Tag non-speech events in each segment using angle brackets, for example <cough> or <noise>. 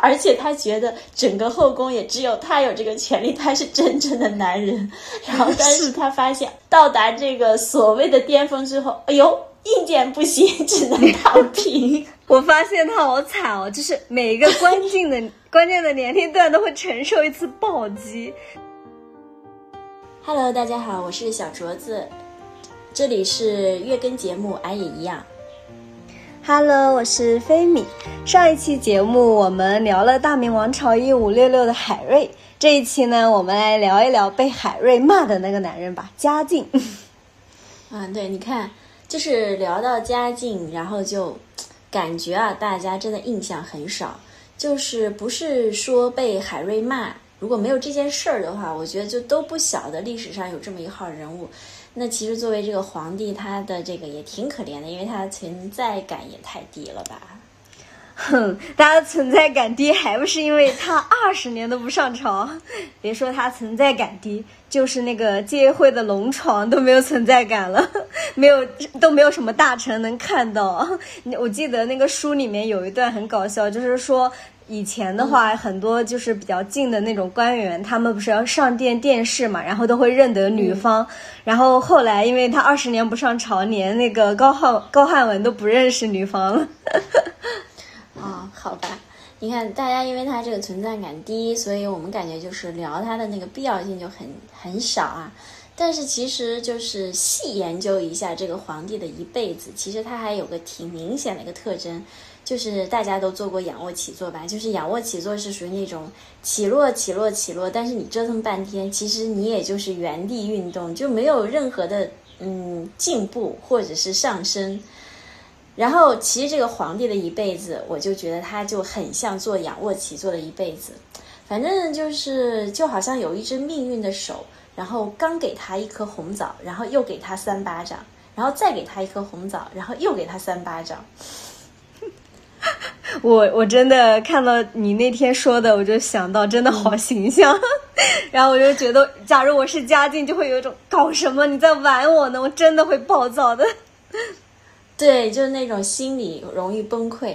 而且他觉得整个后宫也只有他有这个权利，他是真正的男人。然后，<laughs> 但是他发现到达这个所谓的巅峰之后，哎呦，硬件不行，只能躺平。<laughs> 我发现他好惨哦，就是每一个关键的 <laughs> 关键的年龄段都会承受一次暴击。Hello，大家好，我是小镯子，这里是月更节目，俺也一样。Hello，我是菲米。上一期节目我们聊了大明王朝一五六六的海瑞，这一期呢，我们来聊一聊被海瑞骂的那个男人吧，嘉靖。嗯，<laughs> 对，你看，就是聊到嘉靖，然后就感觉啊，大家真的印象很少，就是不是说被海瑞骂。如果没有这件事儿的话，我觉得就都不晓得历史上有这么一号人物。那其实作为这个皇帝，他的这个也挺可怜的，因为他的存在感也太低了吧？哼，大家存在感低，还不是因为他二十年都不上朝？别说他存在感低，就是那个接会的龙床都没有存在感了，没有都没有什么大臣能看到。<laughs> 我记得那个书里面有一段很搞笑，就是说。以前的话，很多就是比较近的那种官员，他们不是要上电电视嘛，然后都会认得女方。然后后来，因为他二十年不上朝，连那个高浩高汉文都不认识女方了。啊，<laughs> 好吧，你看大家因为他这个存在感低，所以我们感觉就是聊他的那个必要性就很很少啊。但是其实就是细研究一下这个皇帝的一辈子，其实他还有个挺明显的一个特征。就是大家都做过仰卧起坐吧？就是仰卧起坐是属于那种起落起落起落，但是你折腾半天，其实你也就是原地运动，就没有任何的嗯进步或者是上升。然后其实这个皇帝的一辈子，我就觉得他就很像做仰卧起坐的一辈子，反正就是就好像有一只命运的手，然后刚给他一颗红枣，然后又给他三巴掌，然后再给他一颗红枣，然后又给他三巴掌。我我真的看到你那天说的，我就想到真的好形象，<laughs> 然后我就觉得，假如我是嘉靖，就会有一种搞什么你在玩我呢？我真的会暴躁的。对，就是那种心理容易崩溃。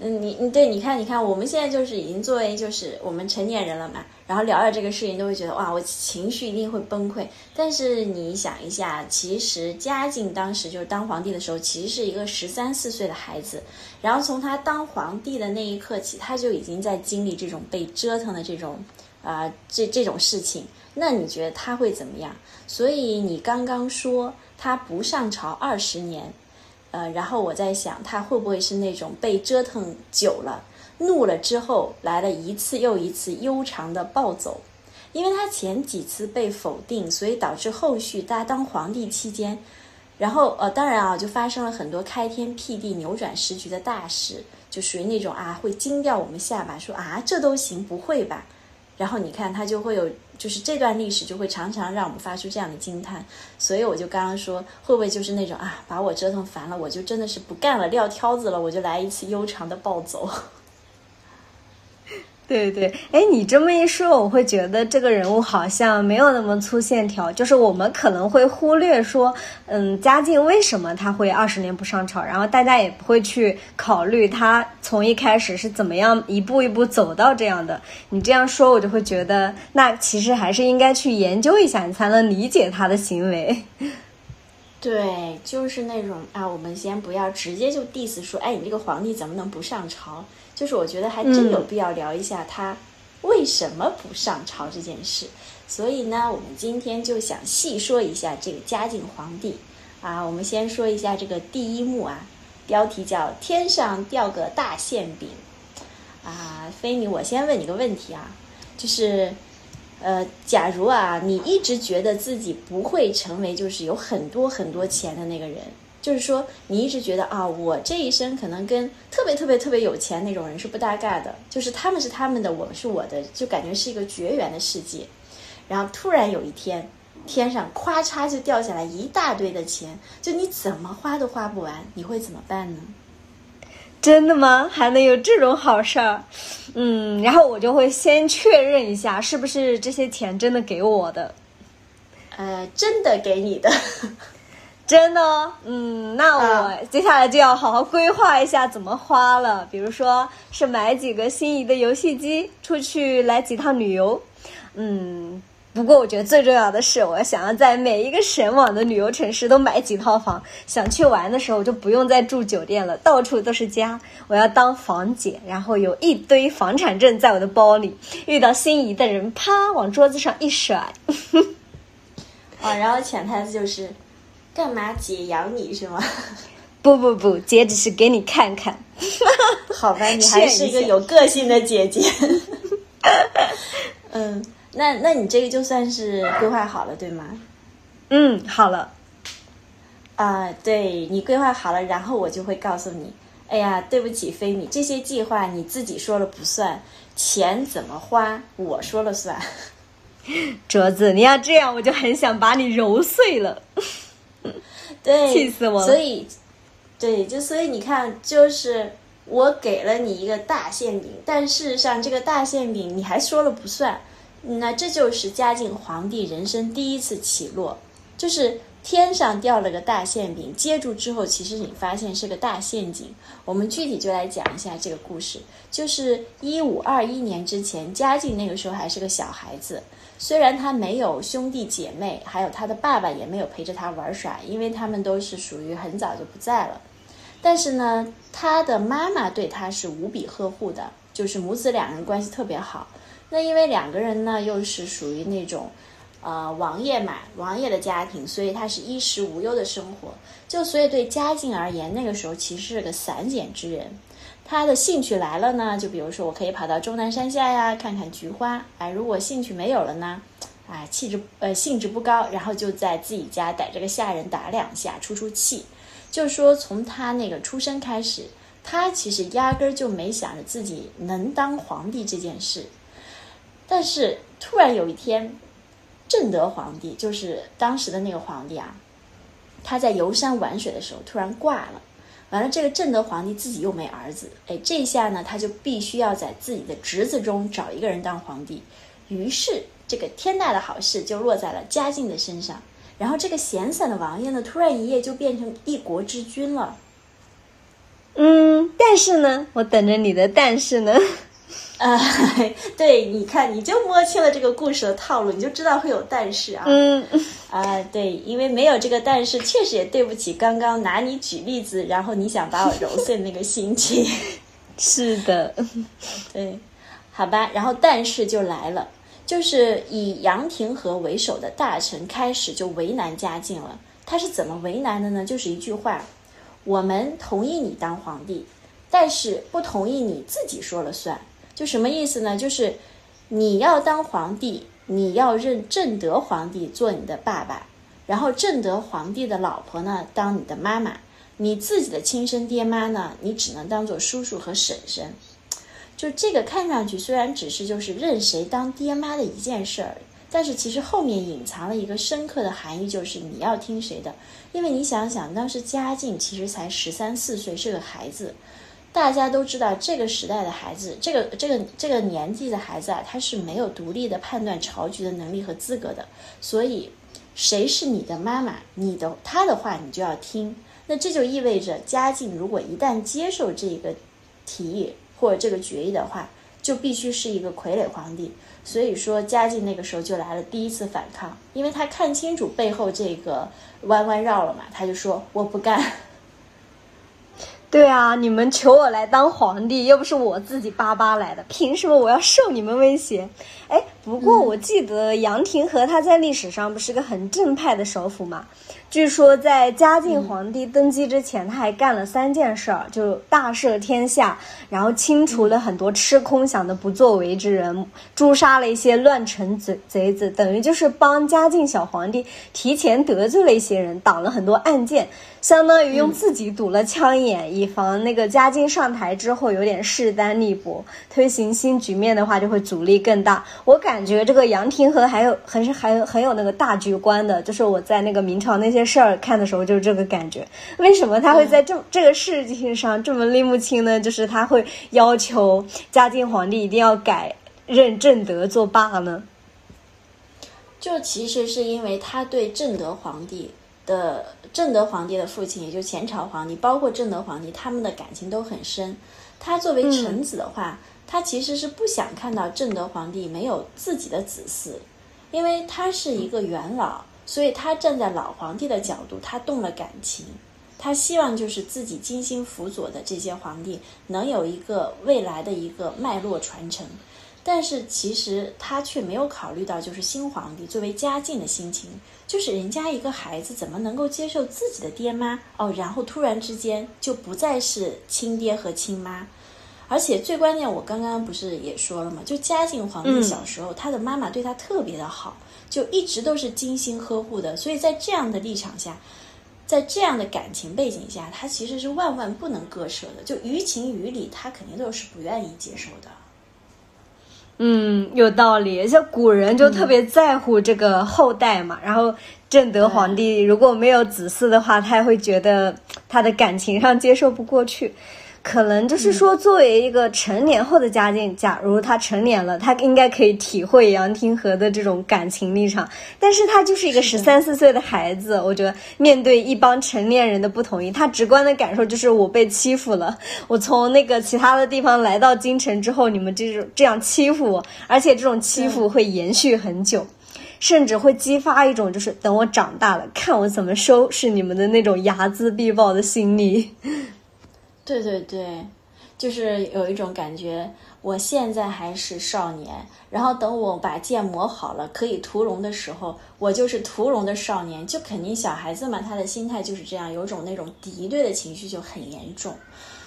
嗯，你你对，你看，你看，我们现在就是已经作为就是我们成年人了嘛，然后聊聊这个事情，都会觉得哇，我情绪一定会崩溃。但是你想一下，其实嘉靖当时就是当皇帝的时候，其实是一个十三四岁的孩子，然后从他当皇帝的那一刻起，他就已经在经历这种被折腾的这种啊这这种事情。那你觉得他会怎么样？所以你刚刚说他不上朝二十年。呃，然后我在想，他会不会是那种被折腾久了、怒了之后来了一次又一次悠长的暴走？因为他前几次被否定，所以导致后续他当皇帝期间，然后呃，当然啊，就发生了很多开天辟地、扭转时局的大事，就属于那种啊，会惊掉我们下巴，说啊，这都行，不会吧？然后你看他就会有。就是这段历史就会常常让我们发出这样的惊叹，所以我就刚刚说，会不会就是那种啊，把我折腾烦了，我就真的是不干了，撂挑子了，我就来一次悠长的暴走。对对，哎，你这么一说，我会觉得这个人物好像没有那么粗线条。就是我们可能会忽略说，嗯，嘉靖为什么他会二十年不上朝，然后大家也不会去考虑他从一开始是怎么样一步一步走到这样的。你这样说，我就会觉得，那其实还是应该去研究一下，你才能理解他的行为。<laughs> 对，就是那种啊，我们先不要直接就 diss 说，哎，你这个皇帝怎么能不上朝？就是我觉得还真有必要聊一下他为什么不上朝这件事，所以呢，我们今天就想细说一下这个嘉靖皇帝啊。我们先说一下这个第一幕啊，标题叫“天上掉个大馅饼”啊。菲尼，我先问你个问题啊，就是呃，假如啊，你一直觉得自己不会成为就是有很多很多钱的那个人。就是说，你一直觉得啊，我这一生可能跟特别特别特别有钱那种人是不搭嘎的，就是他们是他们的，我是我的，就感觉是一个绝缘的世界。然后突然有一天，天上咵嚓就掉下来一大堆的钱，就你怎么花都花不完，你会怎么办呢？真的吗？还能有这种好事儿？嗯，然后我就会先确认一下，是不是这些钱真的给我的？呃，真的给你的。真的哦，嗯，那我接下来就要好好规划一下怎么花了。比如说是买几个心仪的游戏机，出去来几趟旅游。嗯，不过我觉得最重要的是，我想要在每一个神往的旅游城市都买几套房。想去玩的时候就不用再住酒店了，到处都是家。我要当房姐，然后有一堆房产证在我的包里，遇到心仪的人，啪往桌子上一甩。啊，然后潜台词就是。干嘛姐养你是吗？不 <laughs> 不不，姐只是给你看看。<laughs> 好吧，你还是一个有个性的姐姐。<laughs> 嗯，那那你这个就算是规划好了，对吗？嗯，好了。啊，对你规划好了，然后我就会告诉你，哎呀，对不起，菲米，这些计划你自己说了不算，钱怎么花我说了算。镯子，你要这样，我就很想把你揉碎了。对，气死我了！所以，对，就所以你看，就是我给了你一个大馅饼，但事实上这个大馅饼你还说了不算，那这就是嘉靖皇帝人生第一次起落，就是天上掉了个大馅饼，接住之后，其实你发现是个大陷阱。我们具体就来讲一下这个故事，就是一五二一年之前，嘉靖那个时候还是个小孩子。虽然他没有兄弟姐妹，还有他的爸爸也没有陪着他玩耍，因为他们都是属于很早就不在了。但是呢，他的妈妈对他是无比呵护的，就是母子两人关系特别好。那因为两个人呢又是属于那种，呃，王爷嘛，王爷的家庭，所以他是衣食无忧的生活。就所以对嘉靖而言，那个时候其实是个散简之人。他的兴趣来了呢，就比如说我可以跑到终南山下呀，看看菊花。哎，如果兴趣没有了呢，哎，气质呃兴致不高，然后就在自己家逮着个下人打两下出出气。就说从他那个出生开始，他其实压根儿就没想着自己能当皇帝这件事。但是突然有一天，正德皇帝就是当时的那个皇帝啊，他在游山玩水的时候突然挂了。完了，这个正德皇帝自己又没儿子，哎，这下呢，他就必须要在自己的侄子中找一个人当皇帝。于是，这个天大的好事就落在了嘉靖的身上。然后，这个闲散的王爷呢，突然一夜就变成一国之君了。嗯，但是呢，我等着你的但是呢。<laughs> 啊，对，你看，你就摸清了这个故事的套路，你就知道会有但是啊。嗯，<laughs> 啊，对，因为没有这个但是，确实也对不起刚刚拿你举例子，然后你想把我揉碎那个心情。<laughs> 是的，对，好吧，然后但是就来了，就是以杨廷和为首的大臣开始就为难嘉靖了。他是怎么为难的呢？就是一句话：我们同意你当皇帝，但是不同意你自己说了算。就什么意思呢？就是你要当皇帝，你要认正德皇帝做你的爸爸，然后正德皇帝的老婆呢当你的妈妈，你自己的亲生爹妈呢，你只能当做叔叔和婶婶。就这个看上去虽然只是就是认谁当爹妈的一件事儿，但是其实后面隐藏了一个深刻的含义，就是你要听谁的。因为你想想，当时嘉靖其实才十三四岁，是个孩子。大家都知道，这个时代的孩子，这个这个这个年纪的孩子啊，他是没有独立的判断朝局的能力和资格的。所以，谁是你的妈妈，你的他的话你就要听。那这就意味着，嘉靖如果一旦接受这个提议或者这个决议的话，就必须是一个傀儡皇帝。所以说，嘉靖那个时候就来了第一次反抗，因为他看清楚背后这个弯弯绕了嘛，他就说我不干。对啊，你们求我来当皇帝，又不是我自己巴巴来的，凭什么我要受你们威胁？哎，不过我记得杨廷和他在历史上不是个很正派的首辅嘛。据说在嘉靖皇帝登基之前，他还干了三件事儿，就大赦天下，然后清除了很多吃空饷的不作为之人，诛杀了一些乱臣贼贼子，等于就是帮嘉靖小皇帝提前得罪了一些人，挡了很多案件，相当于用自己堵了枪眼，以防那个嘉靖上台之后有点势单力薄，推行新局面的话就会阻力更大。我感觉这个杨廷和还有很是很很有那个大局观的，就是我在那个明朝那些。事儿看的时候就是这个感觉，为什么他会在这这个事情上这么拎不清呢？就是他会要求嘉靖皇帝一定要改认正德做爸呢？就其实是因为他对正德皇帝的正德皇帝的父亲，也就前朝皇帝，包括正德皇帝，他们的感情都很深。他作为臣子的话，他其实是不想看到正德皇帝没有自己的子嗣，因为他是一个元老，所以他站在老皇帝的角度，他动了感情。他希望就是自己精心辅佐的这些皇帝能有一个未来的一个脉络传承，但是其实他却没有考虑到，就是新皇帝作为嘉靖的心情，就是人家一个孩子怎么能够接受自己的爹妈哦，然后突然之间就不再是亲爹和亲妈，而且最关键，我刚刚不是也说了吗？就嘉靖皇帝小时候，他的妈妈对他特别的好，就一直都是精心呵护的，所以在这样的立场下。在这样的感情背景下，他其实是万万不能割舍的。就于情于理，他肯定都是不愿意接受的。嗯，有道理。像古人就特别在乎这个后代嘛。然后正德皇帝如果没有子嗣的话，他会觉得他的感情上接受不过去。可能就是说，作为一个成年后的嘉靖，假如他成年了，他应该可以体会杨廷和的这种感情立场。但是他就是一个十三四岁的孩子，我觉得面对一帮成年人的不同意，他直观的感受就是我被欺负了。我从那个其他的地方来到京城之后，你们这种这样欺负我，而且这种欺负会延续很久，甚至会激发一种就是等我长大了，看我怎么收拾你们的那种睚眦必报的心理。对对对，就是有一种感觉，我现在还是少年，然后等我把剑磨好了，可以屠龙的时候，我就是屠龙的少年，就肯定小孩子嘛，他的心态就是这样，有种那种敌对的情绪就很严重，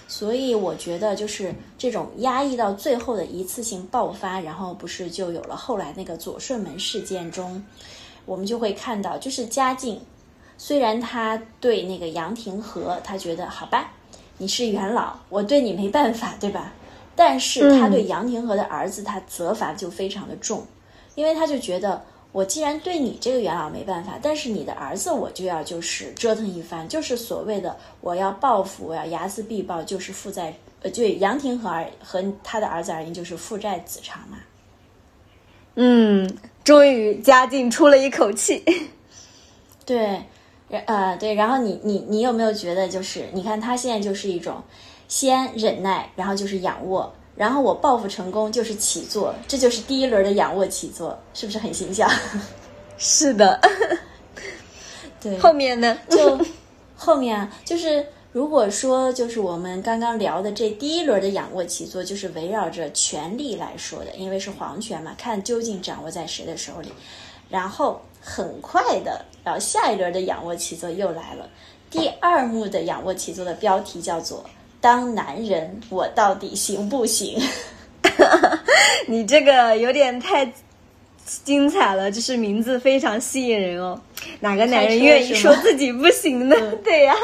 所以我觉得就是这种压抑到最后的一次性爆发，然后不是就有了后来那个左顺门事件中，我们就会看到，就是嘉靖，虽然他对那个杨廷和，他觉得好吧。你是元老，我对你没办法，对吧？但是他对杨廷和的儿子，他责罚就非常的重，因为他就觉得，我既然对你这个元老没办法，但是你的儿子我就要就是折腾一番，就是所谓的我要报复，我要睚眦必报，就是负债，呃，对杨廷和儿和他的儿子而言，就是父债子偿嘛。嗯，终于嘉靖出了一口气。<laughs> 对。呃，对，然后你你你有没有觉得，就是你看他现在就是一种，先忍耐，然后就是仰卧，然后我报复成功就是起坐，这就是第一轮的仰卧起坐，是不是很形象？<laughs> 是的，<laughs> 对。后面呢？就 <laughs> 后面啊，就是如果说就是我们刚刚聊的这第一轮的仰卧起坐，就是围绕着权力来说的，因为是皇权嘛，看究竟掌握在谁的手里，然后。很快的，然后下一轮的仰卧起坐又来了。第二幕的仰卧起坐的标题叫做“当男人，我到底行不行？” <laughs> 你这个有点太。精彩了，就是名字非常吸引人哦。哪个男人愿意说自己不行呢？<laughs> 对呀。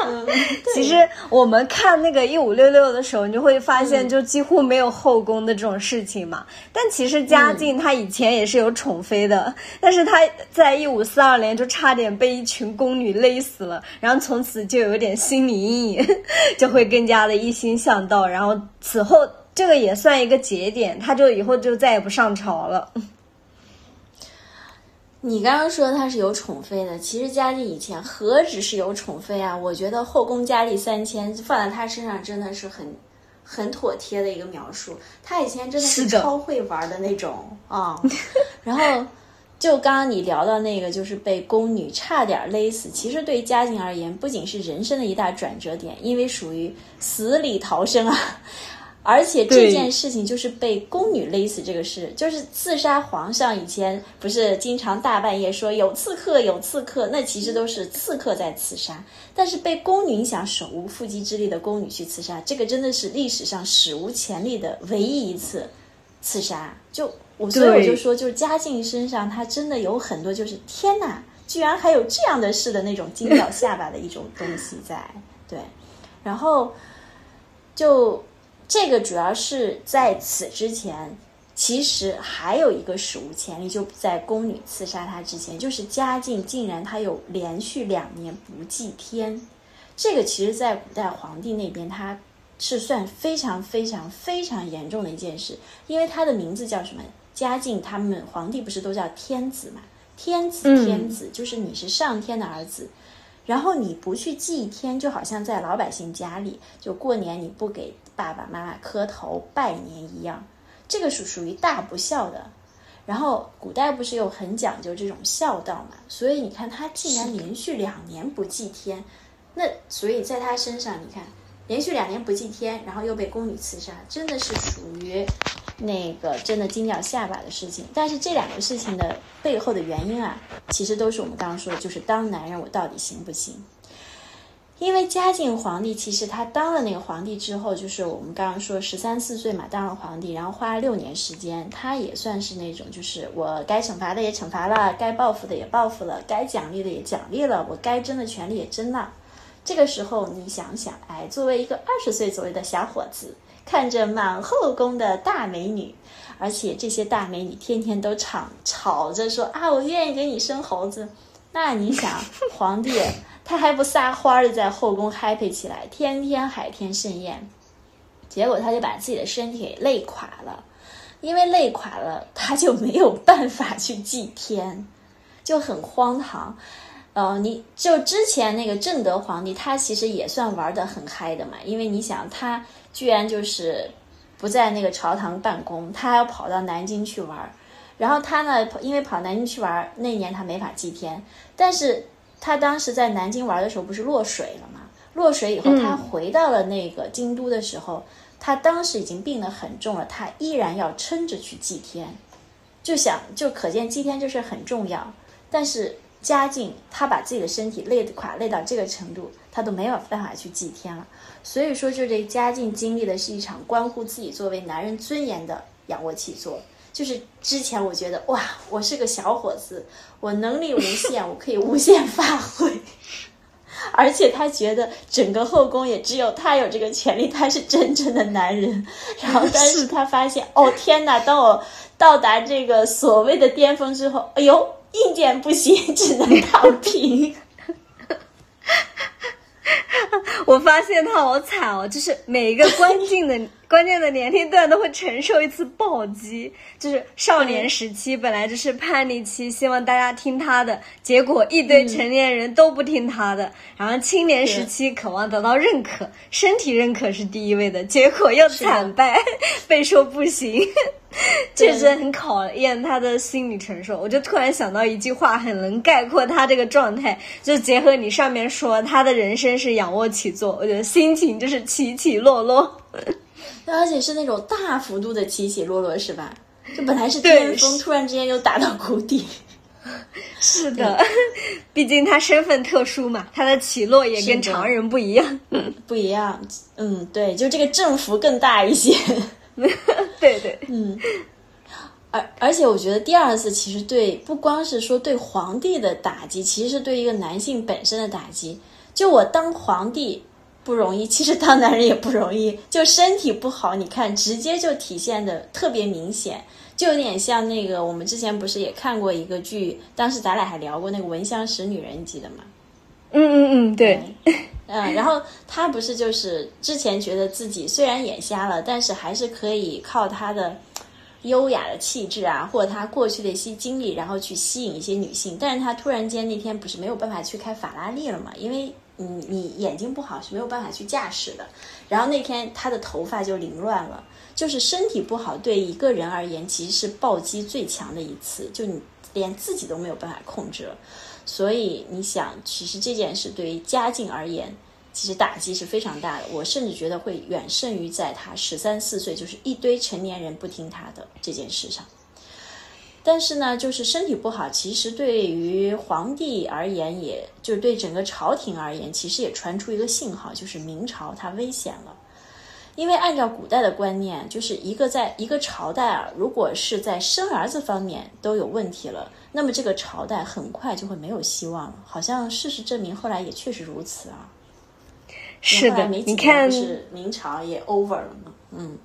其实我们看那个一五六六的时候，你就会发现，就几乎没有后宫的这种事情嘛。但其实嘉靖他以前也是有宠妃的，<laughs> 但是他在一五四二年就差点被一群宫女勒死了，然后从此就有点心理阴影，<laughs> 就会更加的一心向道。然后此后这个也算一个节点，他就以后就再也不上朝了。你刚刚说他是有宠妃的，其实嘉靖以前何止是有宠妃啊？我觉得后宫佳丽三千放在他身上真的是很很妥帖的一个描述。他以前真的是超会玩的那种啊。<laughs> 然后就刚刚你聊到那个，就是被宫女差点勒死。其实对嘉靖而言，不仅是人生的一大转折点，因为属于死里逃生啊。而且这件事情就是被宫女勒死，这个事就是刺杀皇上。以前不是经常大半夜说有刺客，有刺客，那其实都是刺客在刺杀。但是被宫女想手无缚鸡之力的宫女去刺杀，这个真的是历史上史无前例的唯一一次刺杀。就我所以我就说，就是嘉靖身上他真的有很多，就是天哪，居然还有这样的事的那种惊掉下巴的一种东西在。对，然后就。这个主要是在此之前，其实还有一个史无前例，就在宫女刺杀他之前，就是嘉靖竟然他有连续两年不祭天，这个其实在古代皇帝那边他是算非常非常非常严重的一件事，因为他的名字叫什么？嘉靖他们皇帝不是都叫天子嘛？天子天子就是你是上天的儿子，然后你不去祭天，就好像在老百姓家里，就过年你不给爸爸妈妈磕头拜年一样，这个是属于大不孝的。然后古代不是又很讲究这种孝道嘛，所以你看他竟然连续两年不祭天，那所以在他身上，你看连续两年不祭天，然后又被宫女刺杀，真的是属于那个真的惊掉下巴的事情。但是这两个事情的背后的原因啊，其实都是我们刚刚说的，就是当男人我到底行不行？因为嘉靖皇帝其实他当了那个皇帝之后，就是我们刚刚说十三四岁嘛当了皇帝，然后花了六年时间，他也算是那种就是我该惩罚的也惩罚了，该报复的也报复了，该奖励的也奖励了，我该争的权利也争了。这个时候你想想，哎，作为一个二十岁左右的小伙子，看着满后宫的大美女，而且这些大美女天天都吵吵着说啊，我愿意给你生猴子，<laughs> 那你想皇帝？他还不撒欢儿的在后宫 happy 起来，天天海天盛宴，结果他就把自己的身体给累垮了，因为累垮了，他就没有办法去祭天，就很荒唐。呃，你就之前那个正德皇帝，他其实也算玩的很嗨的嘛，因为你想，他居然就是不在那个朝堂办公，他还要跑到南京去玩，然后他呢，因为跑南京去玩，那年他没法祭天，但是。他当时在南京玩的时候，不是落水了吗？落水以后，他回到了那个京都的时候，他当时已经病得很重了，他依然要撑着去祭天，就想就可见祭天就是很重要。但是嘉靖他把自己的身体累垮累到这个程度，他都没有办法去祭天了。所以说，就这嘉靖经历的是一场关乎自己作为男人尊严的仰卧起坐。就是之前我觉得哇，我是个小伙子，我能力无限，我可以无限发挥。<laughs> 而且他觉得整个后宫也只有他有这个权利，他是真正的男人。然后，但是他发现，哦天哪！当我到达这个所谓的巅峰之后，哎呦，硬件不行，只能躺平。<laughs> 我发现他好惨哦，就是每一个关 <laughs> 键的。关键的年龄段都会承受一次暴击，就是少年时期本来就是叛逆期，希望大家听他的，结果一堆成年人都不听他的。然后青年时期渴望得到认可，身体认可是第一位的，结果又惨败，被说不行，<laughs> 确实很考验他的心理承受。我就突然想到一句话，很能概括他这个状态，就结合你上面说他的人生是仰卧起坐，我觉得心情就是起起落落。而且是那种大幅度的起起落落，是吧？就本来是巅峰，突然之间又打到谷底。<laughs> 是的，<laughs> 毕竟他身份特殊嘛，他的起落也跟常人不一样。<laughs> 不一样，嗯，对，就这个振幅更大一些。对对，嗯。而而且我觉得第二次其实对不光是说对皇帝的打击，其实是对一个男性本身的打击。就我当皇帝。不容易，<laughs> 其实当男人也不容易。就身体不好，你看直接就体现的特别明显，就有点像那个我们之前不是也看过一个剧，当时咱俩还聊过那个《闻香识女人》，你记得吗？嗯嗯嗯，对，嗯，然后他不是就是之前觉得自己虽然眼瞎了，但是还是可以靠他的优雅的气质啊，或者他过去的一些经历，然后去吸引一些女性。但是他突然间那天不是没有办法去开法拉利了嘛？因为你你眼睛不好是没有办法去驾驶的，然后那天他的头发就凌乱了，就是身体不好对一个人而言其实是暴击最强的一次，就你连自己都没有办法控制。了，所以你想，其实这件事对于嘉靖而言，其实打击是非常大的，我甚至觉得会远胜于在他十三四岁就是一堆成年人不听他的这件事上。但是呢，就是身体不好，其实对于皇帝而言，也就是对整个朝廷而言，其实也传出一个信号，就是明朝它危险了。因为按照古代的观念，就是一个在一个朝代啊，如果是在生儿子方面都有问题了，那么这个朝代很快就会没有希望了。好像事实证明，后来也确实如此啊。是的，你看，是明朝也 over 了嘛？嗯。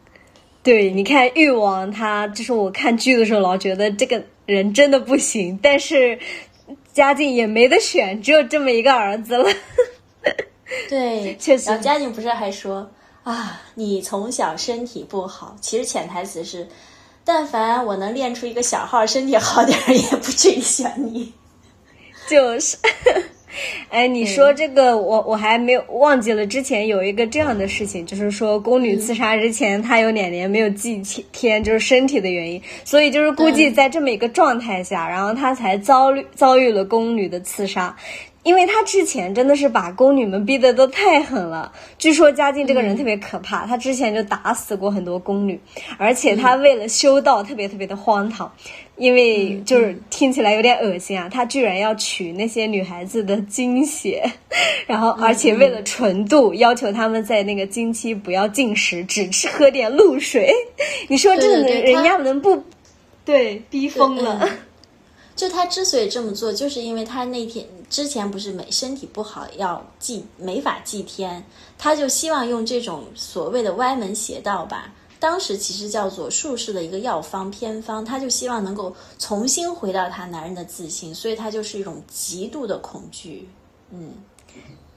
对，你看誉王，他就是我看剧的时候老觉得这个人真的不行，但是嘉靖也没得选，只有这么一个儿子了。对，<laughs> 确实。然后嘉靖不是还说啊，你从小身体不好，其实潜台词是，但凡我能练出一个小号，身体好点儿，也不至于选你。<laughs> 就是，<laughs> 哎，你说这个，我我还没有忘记了。之前有一个这样的事情，就是说宫女刺杀之前，她有两年没有祭天，就是身体的原因，所以就是估计在这么一个状态下，然后她才遭遇遭遇了宫女的刺杀。因为他之前真的是把宫女们逼得都太狠了。据说嘉靖这个人特别可怕，他之前就打死过很多宫女，而且他为了修道特别特别的荒唐，因为就是听起来有点恶心啊，他居然要取那些女孩子的精血，<laughs> 然后而且为了纯度，要求他们在那个经期不要进食，只吃喝点露水。你说这人家能不对逼疯了？就他之所以这么做，就是因为他那天之前不是没身体不好要祭没法祭天，他就希望用这种所谓的歪门邪道吧，当时其实叫做术士的一个药方偏方，他就希望能够重新回到他男人的自信，所以他就是一种极度的恐惧，嗯。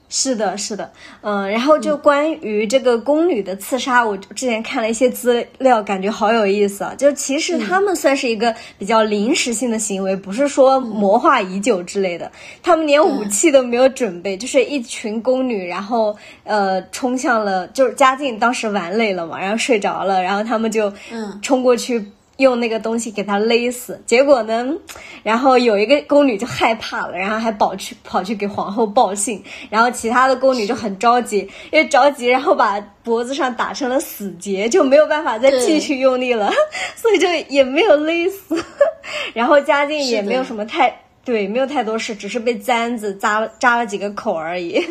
是的，是的，嗯，然后就关于这个宫女的刺杀，我之前看了一些资料，感觉好有意思啊。就其实他们算是一个比较临时性的行为，不是说谋划已久之类的。他们连武器都没有准备，就是一群宫女，然后呃冲向了，就是嘉靖当时玩累了嘛，然后睡着了，然后他们就嗯冲过去。用那个东西给他勒死，结果呢，然后有一个宫女就害怕了，然后还跑去跑去给皇后报信，然后其他的宫女就很着急，因为着急，然后把脖子上打成了死结，就没有办法再继续用力了，<laughs> 所以就也没有勒死，<laughs> 然后嘉靖也没有什么太。对，没有太多事，只是被簪子扎扎了几个口而已。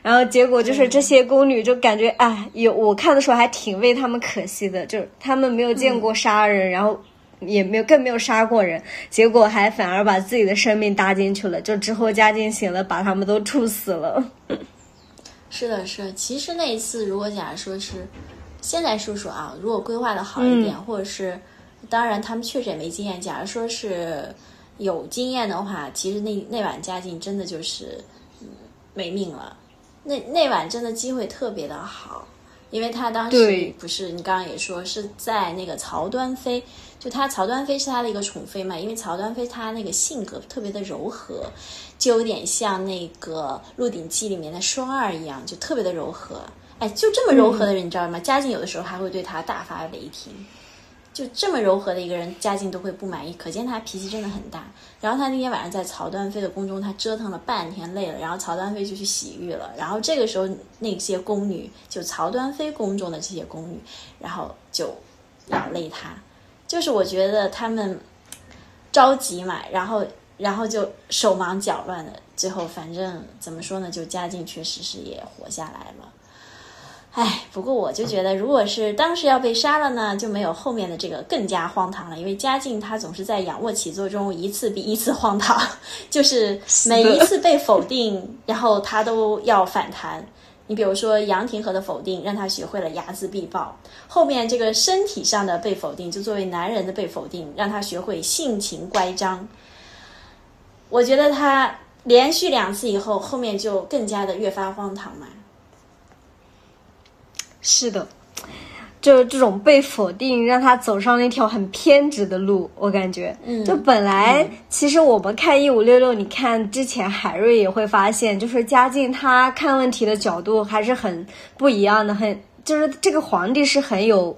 然后结果就是这些宫女就感觉，哎，有我看的时候还挺为他们可惜的，就是他们没有见过杀人，然后也没有更没有杀过人，结果还反而把自己的生命搭进去了。就之后嘉靖醒了，把他们都处死了。<laughs> 是的，是。其实那一次，如果假如说是现在说说啊，如果规划的好一点，或者是当然他们确实也没经验。假如说是。有经验的话，其实那那晚嘉靖真的就是嗯没命了。那那晚真的机会特别的好，因为他当时不是你刚刚也说是在那个曹端妃，就他曹端妃是他的一个宠妃嘛。因为曹端妃她那个性格特别的柔和，就有点像那个《鹿鼎记》里面的双儿一样，就特别的柔和。哎，就这么柔和的人，你知道吗？嘉靖有的时候还会对他大发雷霆。就这么柔和的一个人，嘉靖都会不满意，可见他脾气真的很大。然后他那天晚上在曹端妃的宫中，他折腾了半天，累了，然后曹端妃就去洗浴了。然后这个时候，那些宫女，就曹端妃宫中的这些宫女，然后就要累他。就是我觉得他们着急嘛，然后然后就手忙脚乱的，最后反正怎么说呢，就嘉靖确实是也活下来了。哎，不过我就觉得，如果是当时要被杀了呢，就没有后面的这个更加荒唐了。因为嘉靖他总是在仰卧起坐中一次比一次荒唐，<laughs> 就是每一次被否定，然后他都要反弹。你比如说杨廷和的否定，让他学会了睚眦必报；后面这个身体上的被否定，就作为男人的被否定，让他学会性情乖张。我觉得他连续两次以后，后面就更加的越发荒唐嘛。是的，就是这种被否定，让他走上了一条很偏执的路。我感觉，嗯就本来其实我们看一五六六，你看之前海瑞也会发现，就是嘉靖他看问题的角度还是很不一样的，很就是这个皇帝是很有。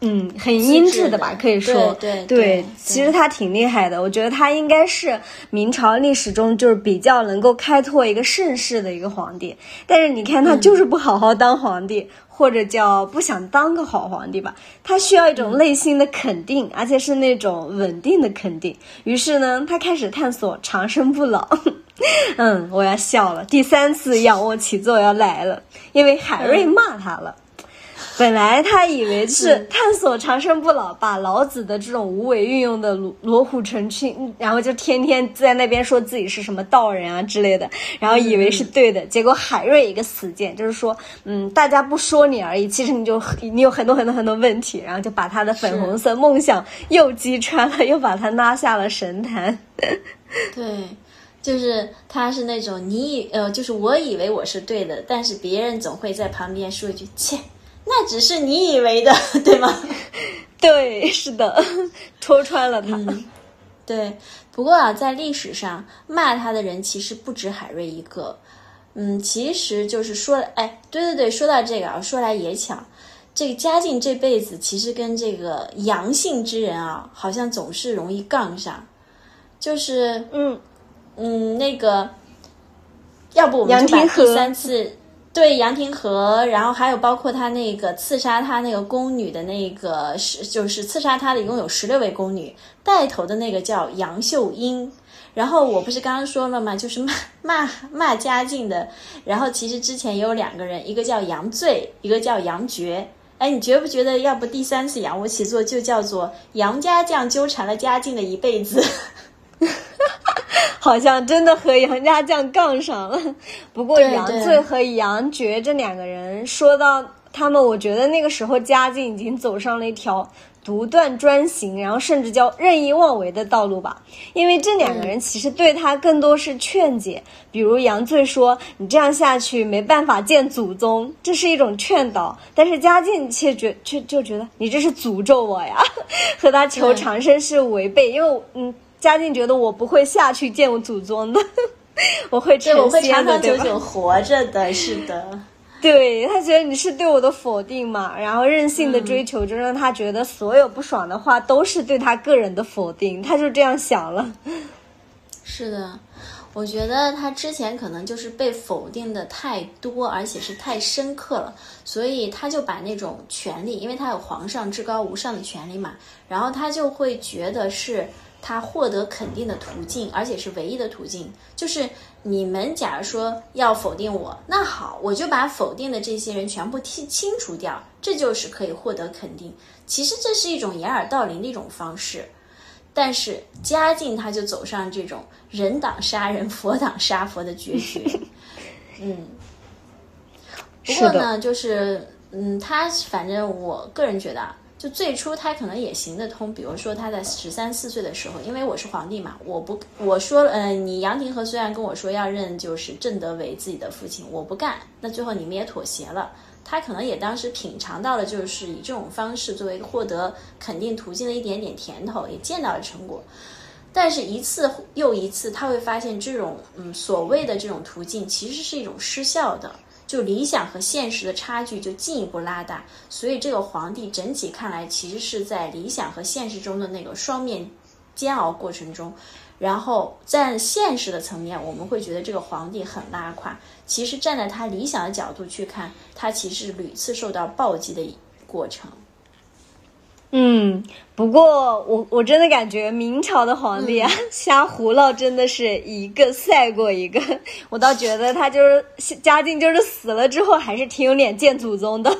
嗯，很英智的吧，可以说，对对，其实他挺厉害的。我觉得他应该是明朝历史中就是比较能够开拓一个盛世的一个皇帝。但是你看他就是不好好当皇帝，或者叫不想当个好皇帝吧。他需要一种内心的肯定，而且是那种稳定的肯定。于是呢，他开始探索长生不老。<laughs> 嗯，我要笑了，第三次仰卧起坐要来了，因为海瑞骂他了。本来他以为是探索长生不老，把老子的这种无为运用的罗罗虎成群，然后就天天在那边说自己是什么道人啊之类的，然后以为是对的。结果海瑞一个死谏，就是说，嗯，大家不说你而已，其实你就你有很多很多很多问题，然后就把他的粉红色梦想又击穿了，又把他拉下了神坛。对，就是他是那种你以呃，就是我以为我是对的，但是别人总会在旁边说一句切。那只是你以为的，对吗？<laughs> 对，是的，<laughs> 戳穿了他。对，不过啊，在历史上骂他的人其实不止海瑞一个。嗯，其实就是说，哎，对对对，说到这个啊，说来也巧，这个嘉靖这辈子其实跟这个阳性之人啊，好像总是容易杠上，就是嗯嗯，那个，要不我们就把第三次对杨廷和，然后还有包括他那个刺杀他那个宫女的那个是，就是刺杀他的一共有十六位宫女，带头的那个叫杨秀英。然后我不是刚刚说了吗？就是骂骂骂嘉靖的。然后其实之前也有两个人，一个叫杨醉，一个叫杨觉。哎，你觉不觉得，要不第三次仰卧起坐就叫做杨家将纠缠了嘉靖的一辈子？<laughs> <laughs> 好像真的和杨家将杠上了。<laughs> 不过杨醉和杨觉这两个人，说到他们，我觉得那个时候嘉靖已经走上了一条。独断专行，然后甚至叫任意妄为的道路吧。因为这两个人其实对他更多是劝解，比如杨醉说：“你这样下去没办法见祖宗。”这是一种劝导。但是嘉靖却觉却就觉得你这是诅咒我呀，<laughs> 和他求长生是违背。因为嗯，嘉靖觉得我不会下去见我祖宗的，<laughs> 我会成仙的，长长久久活着的，是的。<laughs> 对他觉得你是对我的否定嘛，然后任性的追求就让他觉得所有不爽的话都是对他个人的否定，他就这样想了。<laughs> 是的，我觉得他之前可能就是被否定的太多，而且是太深刻了，所以他就把那种权利，因为他有皇上至高无上的权利嘛，然后他就会觉得是。他获得肯定的途径，而且是唯一的途径，就是你们假如说要否定我，那好，我就把否定的这些人全部剔清除掉，这就是可以获得肯定。其实这是一种掩耳盗铃的一种方式，但是嘉靖他就走上这种人挡杀人，佛挡杀佛的绝学。<laughs> 嗯，不过呢，就是嗯，他反正我个人觉得。就最初他可能也行得通，比如说他在十三四岁的时候，因为我是皇帝嘛，我不我说，嗯，你杨廷和虽然跟我说要认就是正德为自己的父亲，我不干，那最后你们也妥协了。他可能也当时品尝到了，就是以这种方式作为获得肯定途径的一点点甜头，也见到了成果。但是，一次又一次，他会发现这种嗯所谓的这种途径其实是一种失效的。就理想和现实的差距就进一步拉大，所以这个皇帝整体看来其实是在理想和现实中的那个双面煎熬过程中，然后在现实的层面，我们会觉得这个皇帝很拉胯。其实站在他理想的角度去看，他其实屡次受到暴击的过程。嗯，不过我我真的感觉明朝的皇帝啊，<laughs> 瞎胡闹真的是一个赛过一个。<laughs> 我倒觉得他就是嘉靖，就是死了之后还是挺有脸见祖宗的。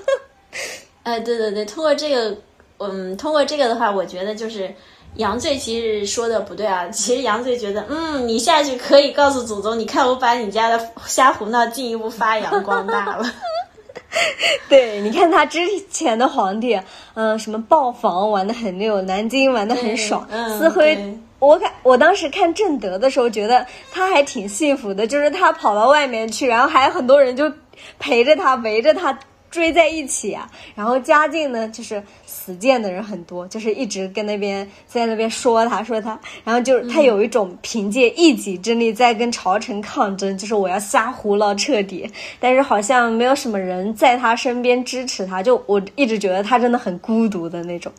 哎，<laughs> 对对对，通过这个，嗯，通过这个的话，我觉得就是杨醉其实说的不对啊。其实杨醉觉得，嗯，你下去可以告诉祖宗，你看我把你家的瞎胡闹进一步发扬光大了。<laughs> 对，你看他之前的皇帝，嗯，什么豹房玩的很溜，南京玩的很爽，思辉，我看我当时看正德的时候，觉得他还挺幸福的，就是他跑到外面去，然后还有很多人就陪着他，围着他。追在一起啊，然后嘉靖呢，就是死谏的人很多，就是一直跟那边在那边说他，说他，然后就是他有一种凭借一己之力在跟朝臣抗争，就是我要瞎胡闹彻底，但是好像没有什么人在他身边支持他，就我一直觉得他真的很孤独的那种。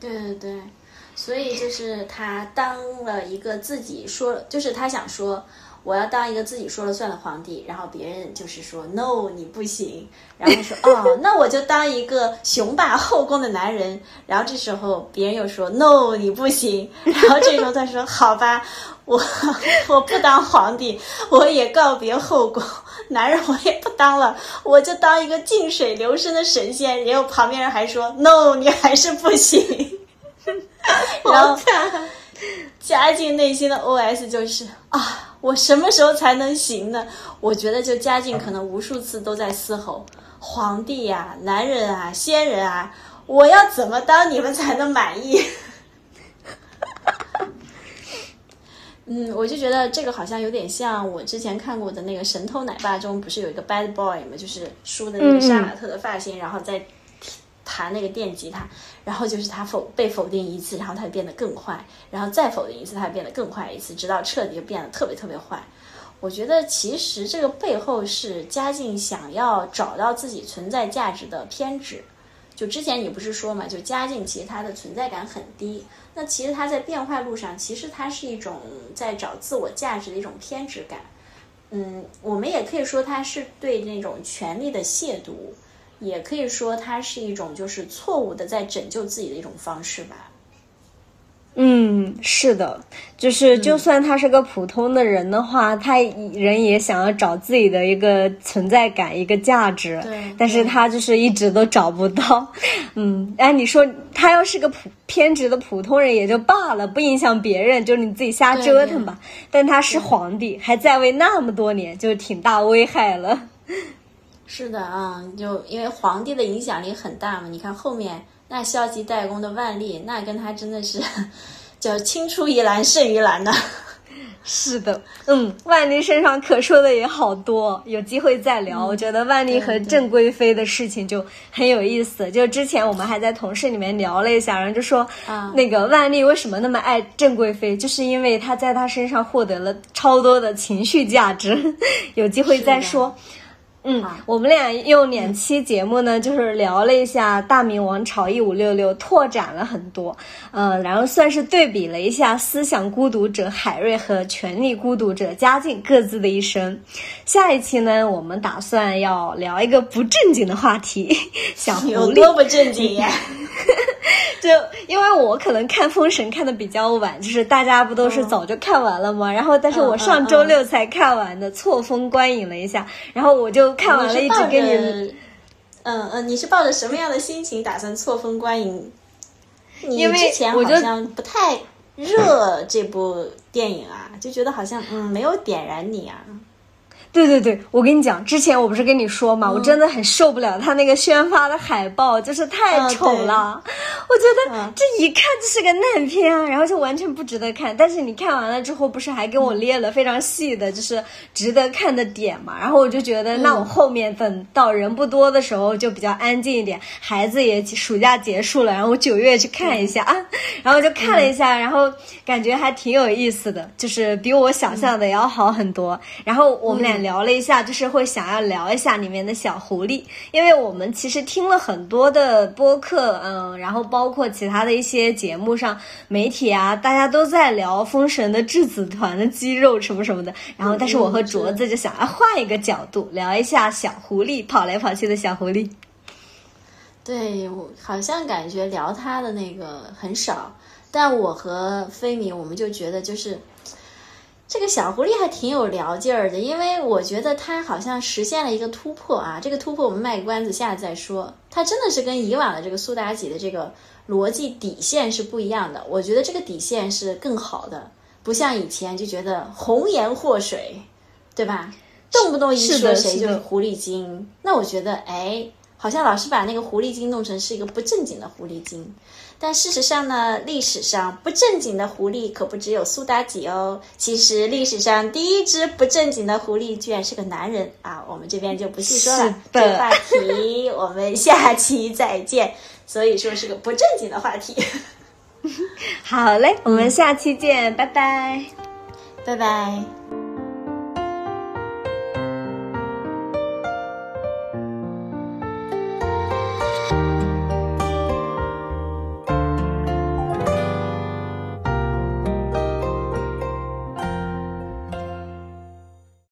对对对，所以就是他当了一个自己说，就是他想说。我要当一个自己说了算的皇帝，然后别人就是说 no 你不行，<laughs> 然后说哦那我就当一个雄霸后宫的男人，<laughs> 然后这时候别人又说 no 你不行，<laughs> 然后这时候他说好吧，我我不当皇帝，我也告别后宫，男人我也不当了，我就当一个静水流深的神仙，然后旁边人还说 no 你还是不行，然后嘉靖内心的 OS 就是啊。我什么时候才能行呢？我觉得就嘉靖可能无数次都在嘶吼：“皇帝呀，男人啊，仙人啊，我要怎么当你们才能满意？” <laughs> 嗯，我就觉得这个好像有点像我之前看过的那个《神偷奶爸》中，不是有一个 bad boy 吗？就是梳的那个杀马特的发型，然后在。弹那个电吉他，然后就是他否被否定一次，然后他就变得更坏，然后再否定一次，他变得更坏一次，直到彻底就变得特别特别坏。我觉得其实这个背后是嘉靖想要找到自己存在价值的偏执。就之前你不是说嘛，就嘉靖其实他的存在感很低，那其实他在变坏路上，其实他是一种在找自我价值的一种偏执感。嗯，我们也可以说他是对那种权力的亵渎，也可以说他是一种就是错误的在拯救自己的一种方式吧。嗯，是的，就是就算他是个普通的人的话，他人也想要找自己的一个存在感、一个价值，对，但是他就是一直都找不到。<laughs> 嗯，哎，你说他要是个普偏执的普通人也就罢了，不影响别人，就是你自己瞎折腾吧。但他是皇帝，还在位那么多年，就挺大危害了。是的啊，就因为皇帝的影响力很大嘛，你看后面。那消极怠工的万历，那跟他真的是 <laughs> 叫青出于蓝胜于蓝的。<laughs> 是的，嗯，万历身上可说的也好多，有机会再聊。我觉得万历和郑贵妃的事情就很有意思。就之前我们还在同事里面聊了一下，然后就说，那个万历为什么那么爱郑贵妃，就是因为他在他身上获得了超多的情绪价值。<laughs> 有机会再说。嗯，我们俩用两期节目呢，就是聊了一下大明王朝一五六六，拓展了很多，嗯，然后算是对比了一下思想孤独者海瑞和权力孤独者嘉靖各自的一生。下一期呢，我们打算要聊一个不正经的话题，小狐狸有多不正经呀？<laughs> <laughs> 就因为我可能看《封神》看的比较晚，就是大家不都是早就看完了吗？然后，但是我上周六才看完的，错峰观影了一下，然后我就看完了，一直跟你，嗯嗯，你是抱着什么样的心情打算错峰观影？因为之前好像不太热这部电影啊，就觉得好像嗯没有点燃你啊。对对对，我跟你讲，之前我不是跟你说嘛，我真的很受不了他那个宣发的海报，就是太丑了。我觉得这一看就是个烂片，啊然后就完全不值得看。但是你看完了之后，不是还给我列了非常细的，就是值得看的点嘛？然后我就觉得，那我后面等到人不多的时候，就比较安静一点，孩子也暑假结束了，然后我九月去看一下啊，<laughs> 然后就看了一下，然后感觉还挺有意思的，就是比我想象的要好很多。然后我们俩。聊了一下，就是会想要聊一下里面的小狐狸，因为我们其实听了很多的播客，嗯，然后包括其他的一些节目上媒体啊，大家都在聊封神的质子团的肌肉什么什么的，然后但是我和镯子就想要换一个角度聊一下小狐狸跑来跑去的小狐狸。对，我好像感觉聊他的那个很少，但我和飞米我们就觉得就是。这个小狐狸还挺有聊劲儿的，因为我觉得它好像实现了一个突破啊！这个突破我们卖关子，下次再说。它真的是跟以往的这个苏妲己的这个逻辑底线是不一样的。我觉得这个底线是更好的，不像以前就觉得红颜祸水，对吧？动不动一说谁就是狐狸精，那我觉得哎，好像老是把那个狐狸精弄成是一个不正经的狐狸精。但事实上呢，历史上不正经的狐狸可不只有苏妲己哦。其实历史上第一只不正经的狐狸居然是个男人啊！我们这边就不细说了，这个话题我们下期再见。所以说是个不正经的话题。<laughs> 好嘞，我们下期见，拜拜，拜拜。